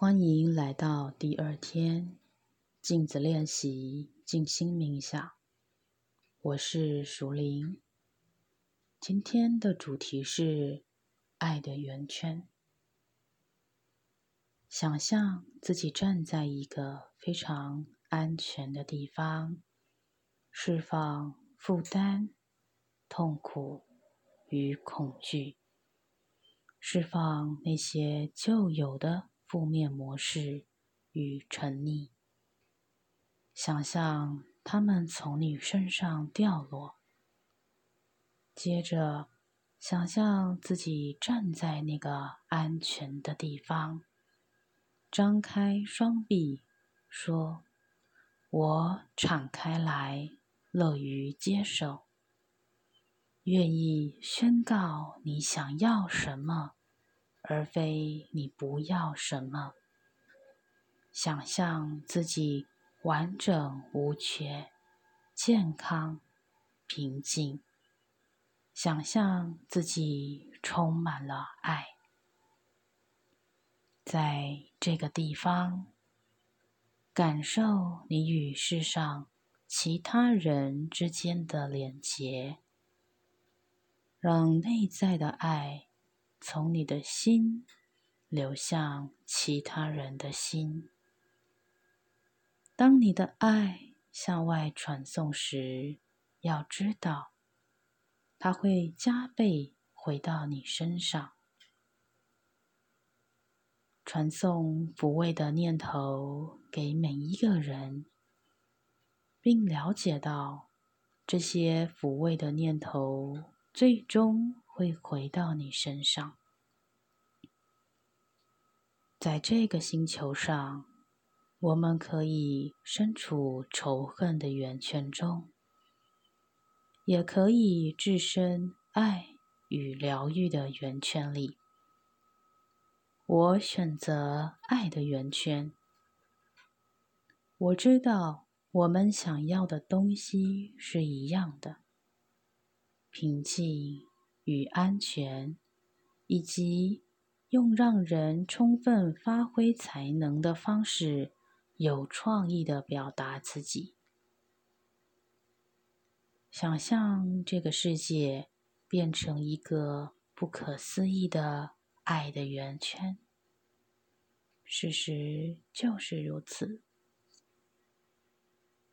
欢迎来到第二天镜子练习静心冥想。我是熟林。今天的主题是爱的圆圈。想象自己站在一个非常安全的地方，释放负担、痛苦与恐惧，释放那些旧有的。负面模式与沉溺，想象它们从你身上掉落。接着，想象自己站在那个安全的地方，张开双臂，说：“我敞开来，乐于接受，愿意宣告你想要什么。”而非你不要什么。想象自己完整无缺、健康、平静。想象自己充满了爱。在这个地方，感受你与世上其他人之间的连结，让内在的爱。从你的心流向其他人的心。当你的爱向外传送时，要知道，它会加倍回到你身上，传送抚慰的念头给每一个人，并了解到这些抚慰的念头最终。会回到你身上。在这个星球上，我们可以身处仇恨的圆圈中，也可以置身爱与疗愈的圆圈里。我选择爱的圆圈。我知道我们想要的东西是一样的：平静。与安全，以及用让人充分发挥才能的方式，有创意的表达自己。想象这个世界变成一个不可思议的爱的圆圈。事实就是如此。